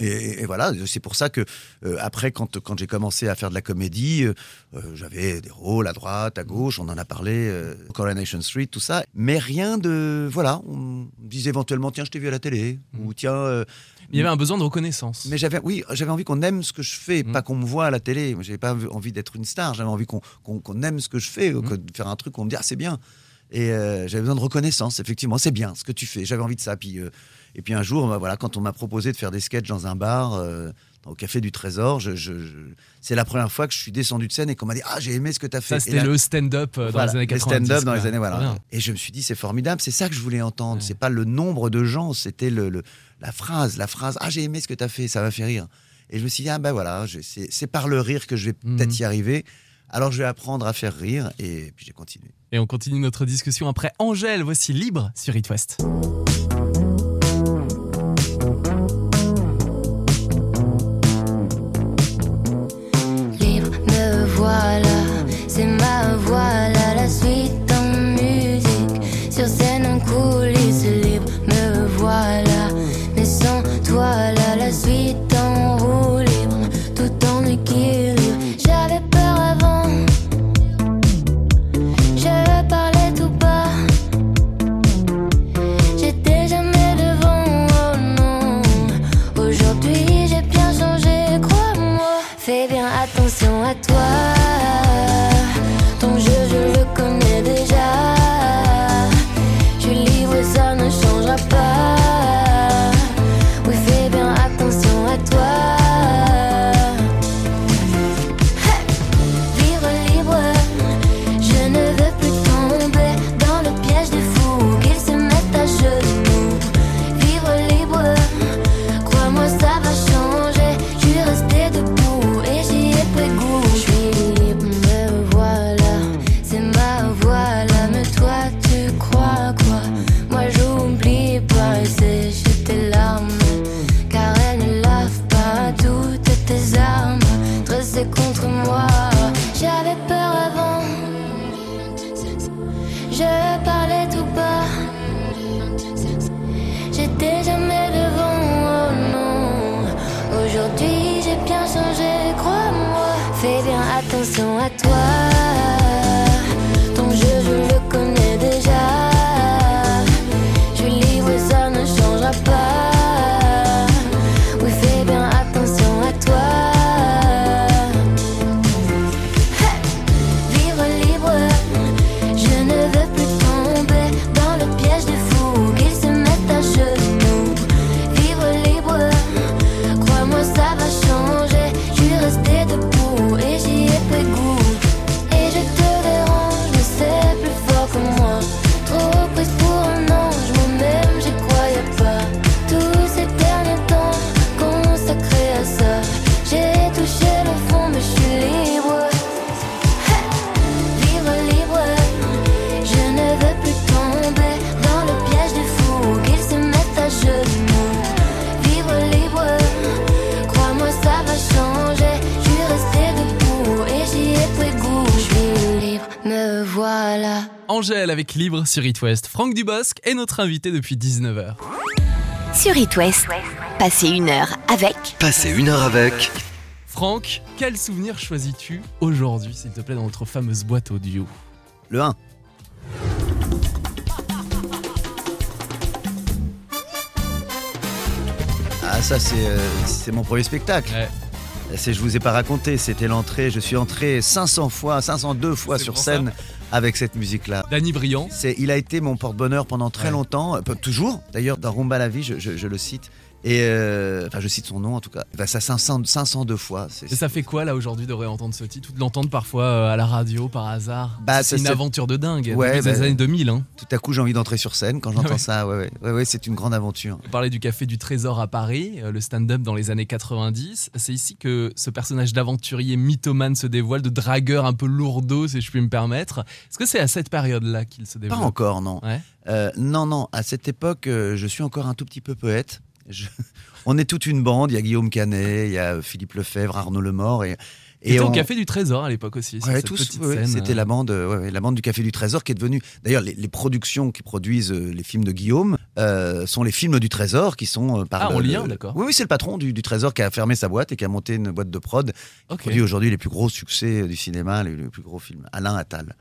Speaker 2: Et, et voilà, c'est pour ça que euh, après, quand, quand j'ai commencé à faire de la comédie, euh, euh, j'avais des rôles à droite, à gauche, on en a parlé, euh, Coronation Street, tout ça, mais rien de, voilà, on disait éventuellement, tiens, je t'ai vu à la télé, ou tiens,
Speaker 1: Il y avait un besoin de reconnaissance.
Speaker 2: mais j'avais, oui, j'avais envie qu'on aime ce que je fais,
Speaker 1: Mm.
Speaker 2: pas qu'on me voit à la télé. J'avais pas envie d'être une star, j'avais envie qu'on, qu'on, qu'on aime ce que je fais, que de faire un truc où on me dit ah c'est bien. Et euh, j'avais besoin de reconnaissance, effectivement, c'est bien ce que tu fais. J'avais envie de ça. Puis, euh, et puis un jour, bah, voilà, quand on m'a proposé de faire des sketchs dans un bar, euh, au Café du Trésor, je, je- je- c'est la première fois que je suis descendu de scène et qu'on m'a dit ah j'ai aimé ce que tu as fait.
Speaker 1: Ça, c'était
Speaker 2: là-
Speaker 1: le stand-up euh, dans
Speaker 2: voilà,
Speaker 1: les années
Speaker 2: les
Speaker 1: 90.
Speaker 2: stand-up dans les années voilà.
Speaker 1: Bien.
Speaker 2: Et je me suis dit c'est formidable, c'est ça que je voulais entendre.
Speaker 1: Ouais.
Speaker 2: C'est pas le nombre de gens, c'était le, le- la phrase, la phrase. Ah j'ai aimé ce que tu as fait, ça m'a fait rire. Et je me suis dit ah ben voilà, c'est par le rire que je vais peut-être
Speaker 1: Mhm.
Speaker 2: y arriver. Alors je vais apprendre à faire rire et puis j'ai continué.
Speaker 1: Et on continue notre discussion après Angèle. Voici Libre sur It West.
Speaker 3: Libre sur
Speaker 1: It West. Franck Dubosc est notre invité depuis 19h.
Speaker 4: Sur It West, passez une heure avec
Speaker 5: Passez une heure avec
Speaker 1: Franck, quel souvenir choisis-tu aujourd'hui, s'il te plaît, dans notre fameuse boîte audio?
Speaker 2: Le 1. Ah ça c'est euh, c'est mon premier spectacle.
Speaker 1: Ouais.
Speaker 2: C'est je vous ai pas raconté, c'était l'entrée, je suis entré 500 fois, 502 fois sur scène avec cette musique là.
Speaker 1: Danny Briand.
Speaker 2: C'est, il a été mon porte-bonheur pendant très
Speaker 1: Ouais.
Speaker 2: longtemps, euh, toujours. D'ailleurs, dans Rumba la vie, je, je- je le cite. Et euh, enfin, je cite son nom en tout cas. Bah, ça 500, 502 fois.
Speaker 1: Et ça fait quoi là aujourd'hui de réentendre ce titre? Ou de l'entendre parfois euh, à la radio par hasard?
Speaker 2: Bah,
Speaker 1: C'est une aventure de dingue.
Speaker 2: Ouais, bah-
Speaker 1: années 2000. Hein.
Speaker 2: Tout à coup, j'ai envie d'entrer sur scène quand j'entends
Speaker 1: Ouais.
Speaker 2: ça. Ouais, ouais, c'est une grande aventure.
Speaker 1: On parlait du Café du Trésor à Paris, euh, le stand-up dans les années 90. C'est ici que ce personnage d'aventurier mythomane se dévoile, de dragueur un peu lourdeau, si je puis me permettre. Est-ce que c'est à cette période-là qu'il se
Speaker 2: Pas
Speaker 1: dévoile
Speaker 2: encore, non. Euh, non, non. À cette époque, je suis encore un tout petit peu poète. Je- On est toute une bande. Il y a Guillaume Canet, il y a Philippe Lefebvre, Arnaud Lemort et.
Speaker 1: Et au
Speaker 2: on-
Speaker 1: Café du Trésor à l'époque aussi. sur
Speaker 2: Ouais, ouais, c'était
Speaker 1: euh,
Speaker 2: la bande, euh, ouais, la bande du Café du Trésor qui est devenue. D'ailleurs, les, les productions qui produisent euh, les films de Guillaume euh, sont les films du Trésor qui sont euh, par.
Speaker 1: Ah, en
Speaker 2: le-
Speaker 1: lien,
Speaker 2: le-
Speaker 1: d'accord.
Speaker 2: Oui, oui, c'est le patron du, du Trésor qui a fermé sa boîte et qui a monté une boîte de prod qui produit aujourd'hui les plus gros succès du cinéma, les, les plus gros films. Alain Attal.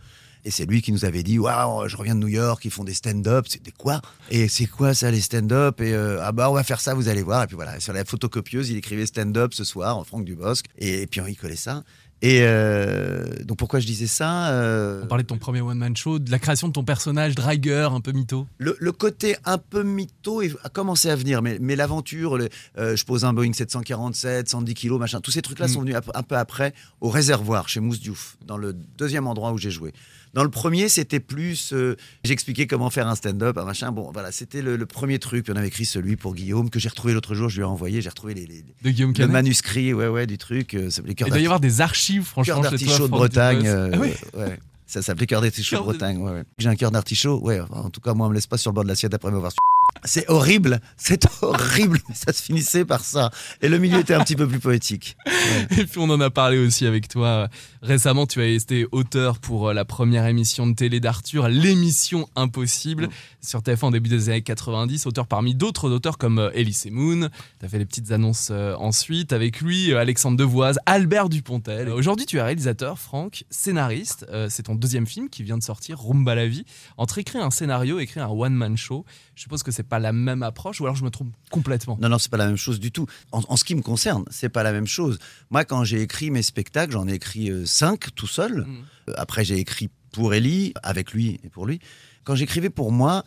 Speaker 2: Et c'est lui qui nous avait dit Waouh, je reviens de New York, ils font des stand-up. C'était quoi? Et c'est quoi ça, les stand-up? Et euh, ah bah, on va faire ça, vous allez voir. Et puis voilà, sur la photocopieuse, il écrivait stand-up ce soir, Franck Dubosc. Et, puis il collait ça. Et euh, donc pourquoi je disais ça Euh,
Speaker 1: On parlait de ton premier one-man show, de la création de ton personnage, dragueur, un peu mytho.
Speaker 2: le, le côté un peu mytho a commencé à venir, mais, mais l'aventure, euh, je pose un Boeing 747, 110 kilos, machin, tous ces trucs-là
Speaker 1: Mm.
Speaker 2: sont venus un peu, un peu après au réservoir chez Mousse Diouf, dans le deuxième endroit où j'ai joué. Dans le premier, c'était plus, euh, j'expliquais comment faire un stand-up, un machin. Bon, voilà, c'était le, le premier truc. Puis on avait écrit celui pour Guillaume que j'ai retrouvé l'autre jour. Je lui ai envoyé. J'ai retrouvé les, les-
Speaker 1: De Guillaume
Speaker 2: le manuscrit, ouais, ouais, du truc. euh,
Speaker 1: Il doit y avoir des archives, franchement,
Speaker 2: Cœur d'artichaut de Bretagne. Euh,
Speaker 1: Ah oui
Speaker 2: ouais. Ça s'appelait Cœur d'artichaut de Bretagne. Ouais, ouais. J'ai un cœur d'artichaut. Ouais, en tout cas, moi, on me laisse pas sur le bord de l'assiette après m'avoir su. C'est horrible, c'est horrible, ça se finissait par ça. Et le milieu était un petit peu plus poétique.
Speaker 1: Et puis on en a parlé aussi avec toi. Récemment, tu as été auteur pour euh, la première émission de télé d'Arthur, l'émission Impossible,
Speaker 2: Mm.
Speaker 1: sur TF1 au début des années 90. Auteur parmi d'autres auteurs comme euh, Elise Moon. Tu as fait les petites annonces euh, ensuite. Avec lui, Alexandre Devoise, Albert Dupontel. Aujourd'hui, tu es réalisateur, Franck, scénariste. C'est ton deuxième film qui vient de sortir, Rumba la vie. Entre écrire un scénario et écrire un one-man show, je suppose que c'est pas la même approche ou alors je me trompe complètement.
Speaker 2: Non, non, c'est pas la même chose du tout. En, en ce qui me concerne, c'est pas la même chose. Moi, quand j'ai écrit mes spectacles, j'en ai écrit euh, cinq tout seul.
Speaker 1: Mm.
Speaker 2: Euh, Après, j'ai écrit pour Ellie, avec lui et pour lui. Quand j'écrivais pour moi,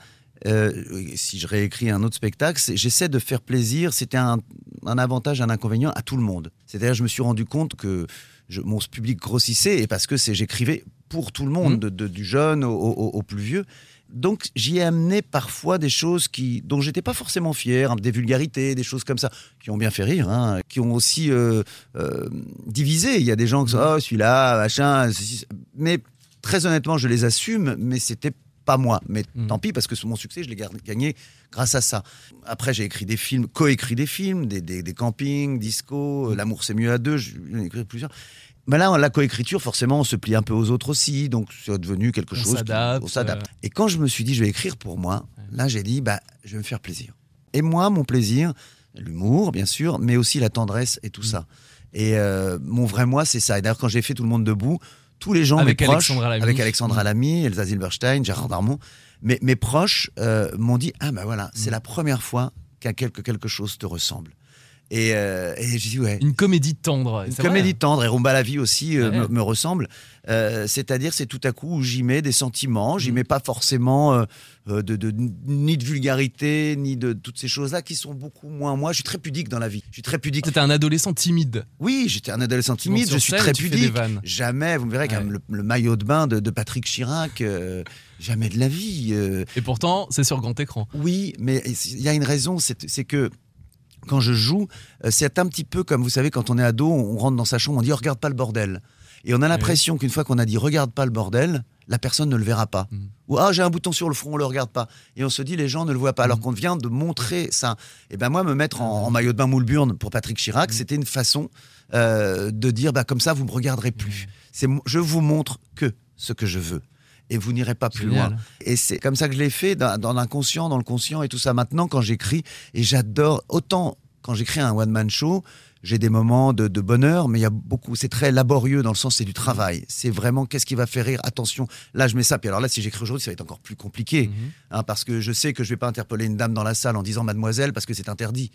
Speaker 2: euh, si je réécris un autre spectacle, j'essaie de faire plaisir. C'était un, un avantage, un inconvénient à tout le monde. C'est-à-dire, je me suis rendu compte que je- mon public grossissait et parce que j'écrivais pour tout le monde, de- de- du jeune au, au- au plus vieux. Donc j'y ai amené parfois des choses qui, dont j'étais pas forcément fier, hein, des vulgarités, des choses comme ça, qui ont bien fait rire, hein, qui ont aussi euh, euh, divisé. Il y a des gens qui sont oh celui-là, machin, ceci, mais très honnêtement je les assume, mais c'était pas moi. Mais
Speaker 1: Mhm.
Speaker 2: tant pis parce que mon succès je l'ai gagné grâce à ça. Après j'ai écrit des films, co-écrit des films, des, des, des campings, disco, euh, l'amour c'est mieux à deux, j'en ai écrit plusieurs. Mais là, la coécriture, forcément, on se plie un peu aux autres aussi, donc c'est devenu quelque
Speaker 1: On
Speaker 2: chose. qui-
Speaker 1: s'adapte,
Speaker 2: On s'adapte.
Speaker 1: euh.
Speaker 2: Et quand je me suis dit, je vais écrire pour moi, là, j'ai dit, bah, je vais me faire plaisir. Et moi, mon plaisir, l'humour, bien sûr, mais aussi la tendresse et
Speaker 1: Mm.
Speaker 2: tout ça. Et euh, mon vrai moi, c'est ça. Et d'ailleurs, quand j'ai fait Tout le monde debout, tous les gens,
Speaker 1: Avec
Speaker 2: mes proches,
Speaker 1: Alexandra
Speaker 2: avec Alexandra
Speaker 1: Mm.
Speaker 2: Lamy, Elsa Zilberstein, Gérard Darmon, mes, mes proches euh, m'ont dit, ah ben voilà, c'est
Speaker 1: Mm.
Speaker 2: la première fois qu'un quelque, quelque chose te ressemble. Et, euh, et j'ai dit, ouais.
Speaker 1: Une comédie tendre.
Speaker 2: Une comédie tendre et Rumba la vie aussi euh,
Speaker 1: Ouais.
Speaker 2: me, me ressemble. Euh, C'est-à-dire, c'est tout à coup où j'y mets des sentiments,
Speaker 1: Mm.
Speaker 2: j'y mets pas forcément euh, de, de- ni de vulgarité, ni de toutes ces choses-là qui sont beaucoup moins moi. Je suis très pudique dans la vie. Je suis très pudique.
Speaker 1: C'était un adolescent timide.
Speaker 2: Oui, j'étais un adolescent timide, je suis
Speaker 1: scène
Speaker 2: très pudique. Jamais, vous me verrez, quand
Speaker 1: Ouais.
Speaker 2: même, le, le maillot de bain de, de Patrick Chirac, jamais de la vie.
Speaker 1: Et pourtant, c'est sur grand écran.
Speaker 2: oui, mais il y a une raison, c'est que quand je joue, euh, c'est un petit peu comme, vous savez, quand on est ado, on rentre dans sa chambre, on dit oh, regarde pas le bordel. Et on a l'impression qu'une fois qu'on a dit regarde pas le bordel, la personne ne le verra pas.
Speaker 1: Mm.
Speaker 2: Ou ah j'ai un bouton sur le front, on le regarde pas. Et on se dit les gens ne le voient pas. Alors qu'on vient de montrer ça. Et ben moi me mettre en, en maillot de bain moule burne pour Patrick Chirac, c'était une façon euh, de dire bah comme ça vous me regarderez plus. C'est je vous montre que ce que je veux. Et vous n'irez pas plus
Speaker 1: Génial.
Speaker 2: loin. Et c'est comme ça que je l'ai fait, dans, dans l'inconscient, dans le conscient et tout ça. Maintenant, quand j'écris, et j'adore, autant quand j'écris un one-man show, j'ai des moments de, de bonheur, mais il y a beaucoup, c'est très laborieux dans le sens, c'est du travail. C'est vraiment qu'est-ce qui va faire rire? Attention, là, je mets ça. Puis alors là, si j'écris aujourd'hui, ça va être encore plus compliqué.
Speaker 1: Mhm.
Speaker 2: hein, parce que je sais que je vais pas interpeller une dame dans la salle en disant mademoiselle, parce que c'est interdit.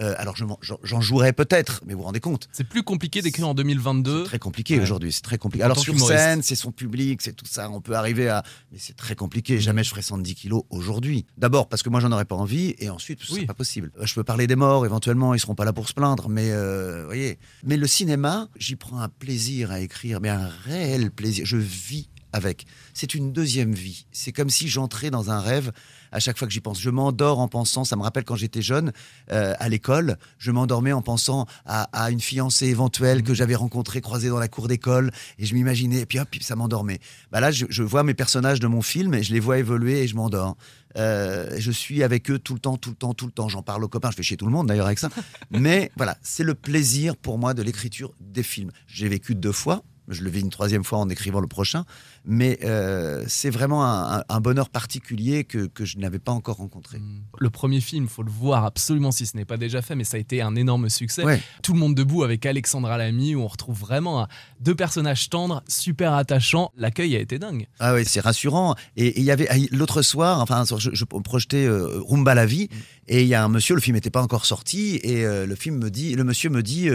Speaker 2: Euh, alors j'en jouerais peut-être, mais vous vous rendez compte
Speaker 1: C'est plus compliqué d'écrire en 2022.
Speaker 2: c'est très compliqué
Speaker 1: Ouais.
Speaker 2: aujourd'hui, c'est très compliqué. Alors sur scène, c'est son public, c'est tout ça, on peut arriver à... Mais c'est très compliqué, jamais je ferai 110 kilos aujourd'hui. D'abord parce que moi j'en aurais pas envie, et ensuite parce que
Speaker 1: Oui.
Speaker 2: c'est pas possible. Euh, Je peux parler des morts, éventuellement ils seront pas là pour se plaindre, mais euh, voyez. Mais le cinéma, j'y prends un plaisir à écrire, mais un réel plaisir. Je vis avec. C'est une deuxième vie. C'est comme si j'entrais dans un rêve à chaque fois que j'y pense. Je m'endors en pensant, ça me rappelle quand j'étais jeune, euh, à l'école, je m'endormais en pensant à, à une fiancée éventuelle que j'avais rencontrée, croisée dans la cour d'école, et je m'imaginais, et puis hop, ça m'endormait. Bah là, je, je vois mes personnages de mon film, et je les vois évoluer, et je m'endors. Euh, je suis avec eux tout le temps, tout le temps, tout le temps. J'en parle aux copains, je fais chier tout le monde d'ailleurs avec ça. Mais voilà, c'est le plaisir pour moi de l'écriture des films. J'ai vécu deux fois. Je le vis une troisième fois en écrivant le prochain, mais euh, c'est vraiment un, bonheur particulier que, que je n'avais pas encore rencontré.
Speaker 1: Le premier film, faut le voir absolument si ce n'est pas déjà fait, mais ça a été un énorme succès.
Speaker 2: Ouais.
Speaker 1: Tout le monde debout avec Alexandra Lamy, où on retrouve vraiment deux personnages tendres, super attachants. L'accueil a été dingue.
Speaker 2: Ah oui, c'est rassurant. Et il y avait ah, l'autre soir, enfin, je, je projetais euh, Rumba la vie, et il y a un monsieur, le film n'était pas encore sorti, et euh, le film me dit, le monsieur me dit,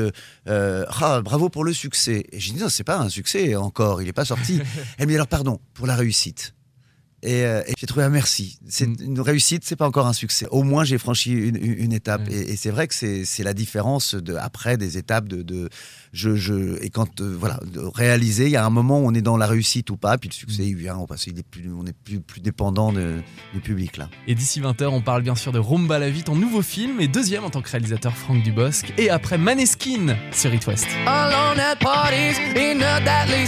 Speaker 2: ah, bravo pour le succès. Et j'ai dit non, c'est pas un succès encore, il n'est pas sorti. Elle me dit alors pardon pour la réussite. Et, euh, et j'ai trouvé un merci. C'est
Speaker 1: Mm.
Speaker 2: une réussite, c'est pas encore un succès. Au moins, j'ai franchi une, une- une étape.
Speaker 1: Ouais.
Speaker 2: Et, et c'est vrai que c'est la différence de après des étapes de, de je, je et quand euh, voilà de réaliser, il y a un moment où on est dans la réussite ou pas, puis le succès il vient, on passe, il est plus, on est plus plus dépendant de- du public là.
Speaker 1: Et d'ici 20h, on parle bien sûr de Rumba la vie, ton nouveau film, et deuxième en tant que réalisateur Franck Dubosc. Et après Maneskin sur It West.
Speaker 9: Alone at parties in a deadly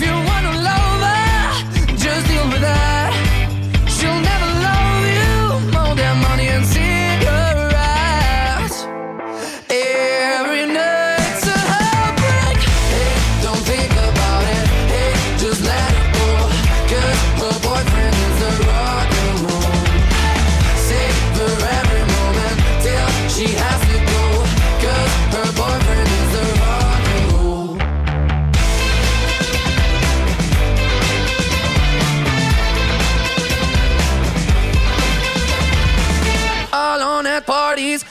Speaker 9: she'll never and sin.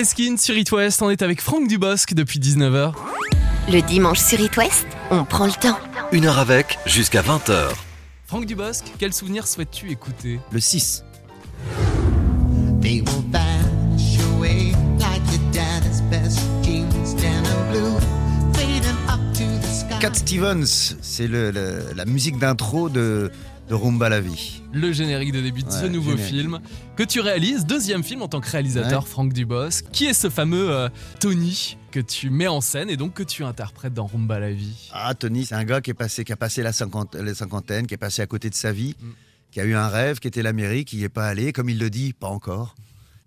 Speaker 1: Maneskin sur It West, on est avec Franck Dubosc depuis 19h.
Speaker 4: Le dimanche sur It West, on prend le temps.
Speaker 5: Une heure avec, jusqu'à 20h.
Speaker 1: Franck Dubosc, quel souvenir souhaites-tu écouter?
Speaker 2: Le 6.
Speaker 10: They will bash away like your dad's best jeans, denim blue, fading up to the sky.
Speaker 2: Cat Stevens, c'est le- le- la musique d'intro de, de Rumba la vie.
Speaker 1: Le générique de début de ce nouveau film que tu réalises, deuxième film en tant que réalisateur,
Speaker 2: Ouais.
Speaker 1: Franck Dubosc. Qui est ce fameux euh, Tony que tu mets en scène et donc que tu interprètes dans Rumba la vie
Speaker 2: Ah, Tony, c'est un gars qui est passé, qui a passé la, cinquantaine, qui est passé à côté de sa vie,
Speaker 1: Mm.
Speaker 2: qui a eu un rêve, qui était l'Amérique, qui n'y est pas allé, comme il le dit, pas encore.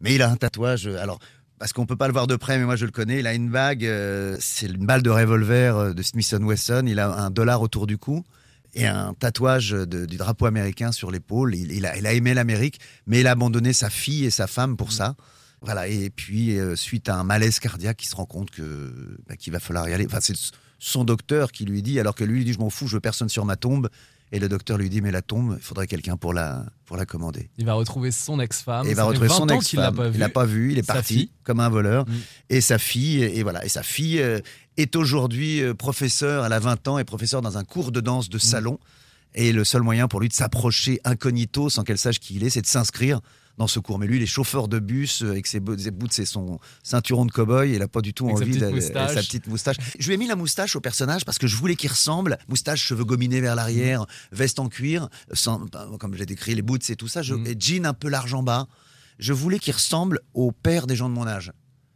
Speaker 2: Mais il a un tatouage. euh, Alors, parce qu'on peut pas le voir de près, mais moi je le connais. Il a une bague, euh, c'est une balle de revolver de Smith Wesson. Il a un dollar autour du cou et un tatouage de- du drapeau américain sur l'épaule. Il, il a, il a aimé l'Amérique, mais il a abandonné sa fille et sa femme pour ça. Voilà. Et puis, euh, suite à un malaise cardiaque, il se rend compte que bah, qu'il va falloir y aller. Enfin, c'est son docteur qui lui dit, alors que lui il dit je m'en fous, je veux personne sur ma tombe. Et le docteur lui dit mais la tombe, il faudrait quelqu'un pour la pour la commander.
Speaker 1: Il va retrouver son ex-femme.
Speaker 2: Il va retrouver
Speaker 1: 20
Speaker 2: son ex-femme. Il l'a pas vu, il est parti
Speaker 1: fille.
Speaker 2: comme un voleur.
Speaker 1: Mm.
Speaker 2: Et sa fille, et voilà, et sa fille euh, est aujourd'hui euh, professeure. Elle a 20 ans et professeure dans un cours de danse de salon. Et le seul moyen pour lui de s'approcher incognito sans qu'elle sache qui il est, c'est de s'inscrire dans ce cours. Mais lui, il est chauffeur de bus euh, avec ses, bo- ses boots et son ceinturon de cow-boy. Il a pas du tout
Speaker 1: Avec sa
Speaker 2: envie d'aller-
Speaker 1: moustache.
Speaker 2: sa petite moustache. Je lui ai mis la moustache au personnage parce que je voulais qu'il ressemble. Moustache, cheveux gominés vers l'arrière, veste en cuir, sans, comme j'ai décrit, les boots et tout ça. Je,
Speaker 1: Mhm.
Speaker 2: et jean un peu large en bas. Je voulais qu'il ressemble au père des gens de mon âge.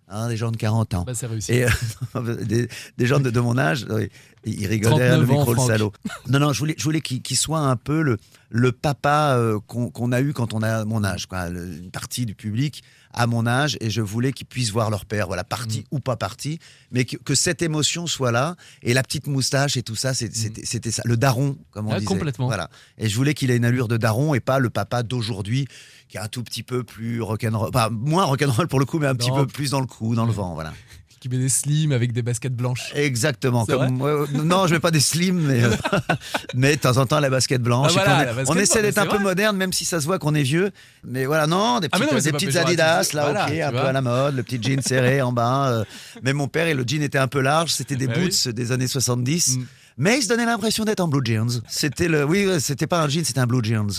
Speaker 2: Hein, des gens de 40 ans.
Speaker 1: Bah, réussi.
Speaker 2: Et euh, des, des gens de, de mon âge, oui, il rigole derrière le
Speaker 1: 39 ans,
Speaker 2: micro, le salaud. Non, non, je voulais, je voulais qu'il soit un peu le, le papa euh, qu'on a eu quand on a mon âge, quoi, le- une partie du public à mon âge, et je voulais qu'ils puissent voir leur père, voilà, parti
Speaker 1: Mm.
Speaker 2: ou pas parti, mais que, que cette émotion soit là, et la petite moustache et tout ça, c'est- c'était ça, le daron, comme on
Speaker 1: Mm. Ah,
Speaker 2: disait.
Speaker 1: complètement.
Speaker 2: Voilà. Et je voulais qu'il ait une allure de daron et pas le papa d'aujourd'hui qui est un tout petit peu plus rock'n'roll, pas moins rock'n'roll pour le coup, mais un petit peu plus dans le cou, dans le vent, voilà.
Speaker 1: Qui met des slims avec des baskets blanches.
Speaker 2: Exactement. Comme, non, je mets pas des slims, mais, euh, mais de temps en temps la basket blanche.
Speaker 1: Ah, voilà,
Speaker 2: on, est-
Speaker 1: la basket
Speaker 2: on
Speaker 1: blanche,
Speaker 2: essaie d'être un peu moderne, même si ça se voit qu'on est vieux. Mais voilà, non, des
Speaker 1: Ah,
Speaker 2: petites,
Speaker 1: non,
Speaker 2: des. Adidas, là,
Speaker 1: Voilà,
Speaker 2: ok, un peu à la mode, le petit jean serré en bas. euh. mais mon père, et le jean était un peu large, c'était des
Speaker 1: Bah
Speaker 2: boots des années 70.
Speaker 1: Mm.
Speaker 2: Mais il se donnait l'impression d'être en blue jeans. C'était le, oui, c'était pas un jean, c'était un blue jeans.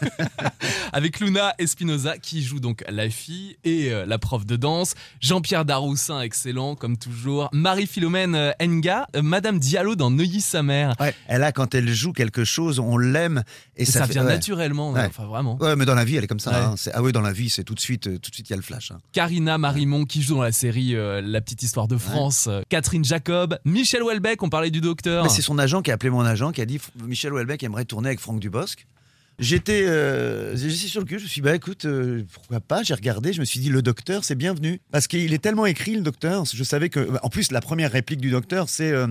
Speaker 1: Avec Luna Espinoza qui joue donc la fille et euh, la prof de danse. Jean-Pierre Daroussin, excellent comme toujours. Marie-Philomène euh, Enga, euh, Madame Diallo dans Neuilly sa mère.
Speaker 2: Ouais. Et là, quand elle joue quelque chose, on l'aime et,
Speaker 1: Et ça,
Speaker 2: fait-
Speaker 1: vient
Speaker 2: ouais.
Speaker 1: naturellement,
Speaker 2: Ouais.
Speaker 1: enfin vraiment.
Speaker 2: Ouais, mais dans la vie, elle est comme ça. Hein. Ah oui, dans la vie, c'est tout de suite, tout de suite, il y a le flash. hein.
Speaker 1: Karina Marimon qui joue dans la série euh, La petite histoire de France. Catherine Jacob, Michel Houellebecq, on parlait du docteur.
Speaker 2: Mais son agent qui a appelé mon agent, qui a dit Michel Houellebecq aimerait tourner avec Franck Dubosc. J'étais euh, sur le cul, je me suis dit, bah écoute, euh, pourquoi pas J'ai regardé, je me suis dit, le docteur, c'est bienvenu. Parce qu'il est tellement écrit, le docteur, je savais que. En plus, la première réplique du docteur, c'est. euh,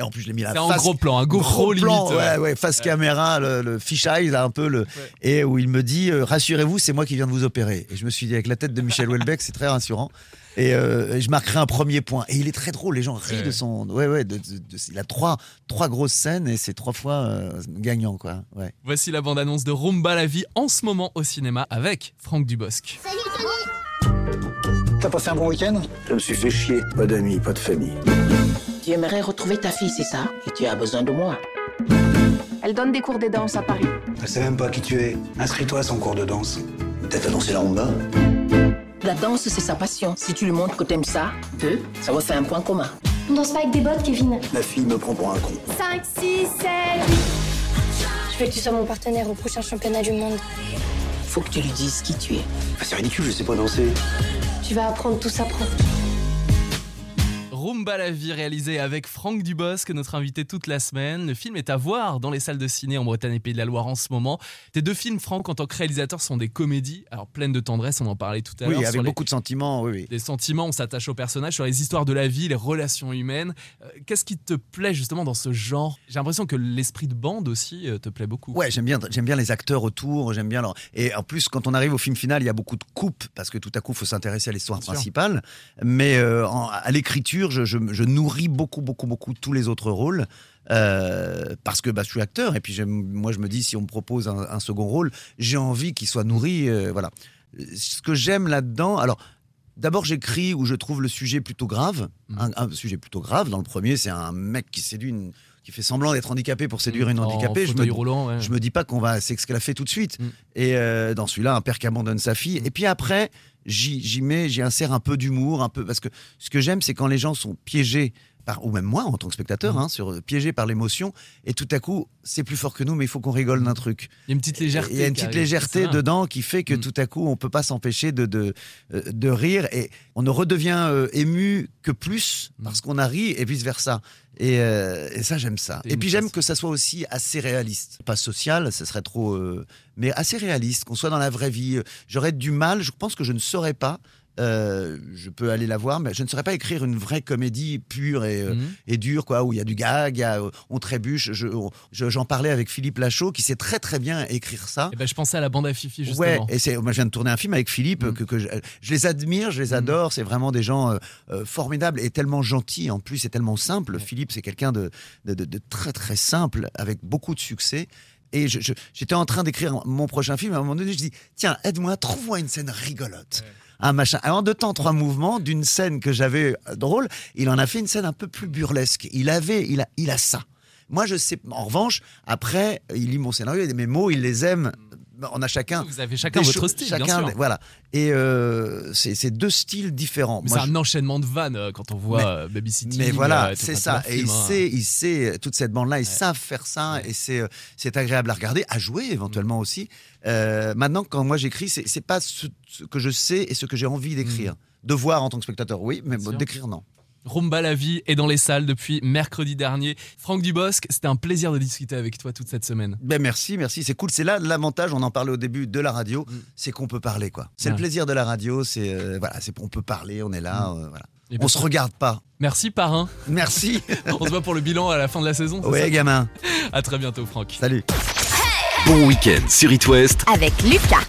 Speaker 2: et en plus, je l'ai mis là.
Speaker 1: C'est en gros plan, un GoPro
Speaker 2: plan,
Speaker 1: limite,
Speaker 2: ouais,
Speaker 1: ouais.
Speaker 2: ouais, face caméra, le, le fish eye, là, un peu, le, et où il me dit euh, Rassurez-vous, c'est moi qui viens de vous opérer. Et je me suis dit, avec la tête de Michel Houellebecq, c'est très rassurant. Et, euh, je marquerai un premier point. Et il est très drôle, les gens rient
Speaker 1: Ouais.
Speaker 2: de son. Ouais, ouais, de- de- de- il a trois, trois grosses scènes et c'est trois fois euh, gagnant, quoi. Ouais.
Speaker 1: Voici la bande-annonce de Rumba la vie en ce moment au cinéma avec Franck Dubosc.
Speaker 6: T'as passé un bon week-end?
Speaker 11: Je me suis fait chier. Pas d'amis, pas de famille.
Speaker 12: Tu aimerais retrouver ta fille, c'est ça? Et tu as besoin de moi.
Speaker 13: Elle donne des cours de danse à Paris.
Speaker 11: Elle sait même pas qui tu es. Inscris-toi à son cours de danse. Peut-être à danser la rumba
Speaker 12: La danse, c'est sa passion. Si tu lui montres que t'aimes ça, deux, ça va faire un point commun.
Speaker 14: On danse pas avec des bottes, Kevin.
Speaker 11: La fille me prend pour un con.
Speaker 14: 5, 6, 7. Je veux que tu sois mon partenaire au prochain championnat du monde.
Speaker 12: Faut que tu lui dises qui tu es.
Speaker 11: Ah, c'est ridicule, je sais pas danser.
Speaker 14: Tu vas apprendre, tout s'apprend.
Speaker 1: Rumba la vie réalisé avec Franck Dubosc, notre invité toute la semaine. Le film est à voir dans les salles de ciné en Bretagne et Pays de la Loire en ce moment. Tes deux films, Franck, en tant que réalisateur, sont des comédies, alors pleines de tendresse, on en parlait tout à l'heure.
Speaker 2: Oui, avec
Speaker 1: les-
Speaker 2: beaucoup de sentiments, oui, oui.
Speaker 1: Des sentiments, on s'attache aux personnages, sur les histoires de la vie, les relations humaines. Euh, Qu'est-ce qui te plaît justement dans ce genre? J'ai l'impression que l'esprit de bande aussi euh, te plaît beaucoup.
Speaker 2: Ouais, j'aime bien, j'aime bien les acteurs autour, j'aime bien leur. Et en plus, quand on arrive au film final, il y a beaucoup de coupes parce que tout à coup, il faut s'intéresser à l'histoire principale. Mais euh, en- à l'écriture, je, je- je nourris beaucoup, beaucoup, beaucoup tous les autres rôles. euh, parce que bah, je suis acteur et puis moi je me dis si on me propose un, un second rôle j'ai envie qu'il soit nourri euh, voilà ce que j'aime là-dedans alors d'abord j'écris où je trouve le sujet plutôt grave, un, un sujet plutôt grave. Dans le premier, c'est un mec qui séduit une qui fait semblant d'être handicapé pour séduire une
Speaker 1: En
Speaker 2: handicapée. Je me,
Speaker 1: fauteuil roulant, ouais.
Speaker 2: je me dis pas qu'on va s'esclaffer tout de suite.
Speaker 1: Mm.
Speaker 2: Et euh, dans celui-là, un père qui abandonne sa fille. Et puis après, j'y mets, j'y insère un peu d'humour, un peu parce que ce que j'aime, c'est quand les gens sont piégés. Par, ou même moi en tant que spectateur,
Speaker 1: Mm.
Speaker 2: hein, sur, piégés par l'émotion, et tout à coup, c'est plus fort que nous, mais il faut qu'on rigole d'un truc.
Speaker 1: Il y a une petite légèreté.
Speaker 2: Il y a une petite légèreté dedans qui fait que
Speaker 1: Mm.
Speaker 2: tout à coup, on peut pas s'empêcher de, de, euh, de rire et on ne redevient euh, ému que plus
Speaker 1: Mm.
Speaker 2: parce qu'on a ri et vice versa. Et, euh, et ça, j'aime ça. Et puis j'aime que ça soit aussi assez réaliste. Pas social, ce serait trop. euh, mais assez réaliste, qu'on soit dans la vraie vie. J'aurais du mal, je pense que je ne saurais pas. Euh, je peux aller la voir, mais je ne saurais pas écrire une vraie comédie pure et, euh,
Speaker 1: Mhm.
Speaker 2: et dure, quoi, où il y a du gag, il y a, euh, on trébuche. Je- on- je- J'en parlais avec Philippe Lachaud, qui sait très très bien écrire ça.
Speaker 1: Eh ben, je pensais à la bande à Fifi justement.
Speaker 2: Ouais, et c'est, moi je viens de tourner un film avec Philippe
Speaker 1: Mm.
Speaker 2: que, que je, je les admire, je les adore. C'est vraiment des gens euh, formidables et tellement gentils en plus et tellement simples. Philippe, c'est quelqu'un de, de, de- de très très simple avec beaucoup de succès. Et je- je- j'étais en train d'écrire mon prochain film. À un moment donné, je dis tiens, aide-moi, trouve-moi une scène rigolote. Un machin. Alors, en deux temps, trois mouvements, d'une scène que j'avais euh, drôle, il en a fait une scène un peu plus burlesque. Il avait, il a, il a ça. Moi, je sais. En revanche, après, il lit mon scénario, et mes mots, il les aime. On a chacun.
Speaker 1: Vous avez chacun votre style, bien
Speaker 2: chacun,
Speaker 1: sûr.
Speaker 2: Voilà. Et euh, c'est deux styles différents.
Speaker 1: C'est un enchaînement de vannes euh, quand on voit
Speaker 2: Mais-
Speaker 1: euh, Babysitting.
Speaker 2: mais voilà, c'est ça. Et il
Speaker 1: hein.
Speaker 2: sait, il sait, toute cette bande-là, ils savent faire ça et c'est, agréable à regarder, à jouer éventuellement
Speaker 1: Mm.
Speaker 2: aussi. Euh, maintenant, quand moi j'écris, c'est, pas ce, ce que je sais et ce que j'ai envie d'écrire. De voir en tant que spectateur, oui, mais
Speaker 1: Mm.
Speaker 2: D'écrire, non.
Speaker 1: Rumba la vie est dans les salles depuis mercredi dernier. Franck Dubosc, c'était un plaisir de discuter avec toi toute cette semaine.
Speaker 2: Ben merci, merci, c'est cool. C'est là l'avantage, on en parlait au début de la radio, c'est qu'on peut parler quoi. C'est
Speaker 1: Mm. Ouais.
Speaker 2: le plaisir de la radio, c'est euh, voilà, c'est on peut parler, on est là, euh, voilà.
Speaker 1: Et ben,
Speaker 2: On se regarde pas.
Speaker 1: Merci parrain.
Speaker 2: Merci.
Speaker 1: On se voit pour le bilan à la fin de la saison.
Speaker 2: ouais,
Speaker 1: ça?
Speaker 2: gamin.
Speaker 1: À très bientôt Franck.
Speaker 2: Salut.
Speaker 5: Bon week-end sur It West.
Speaker 4: Avec Lucas.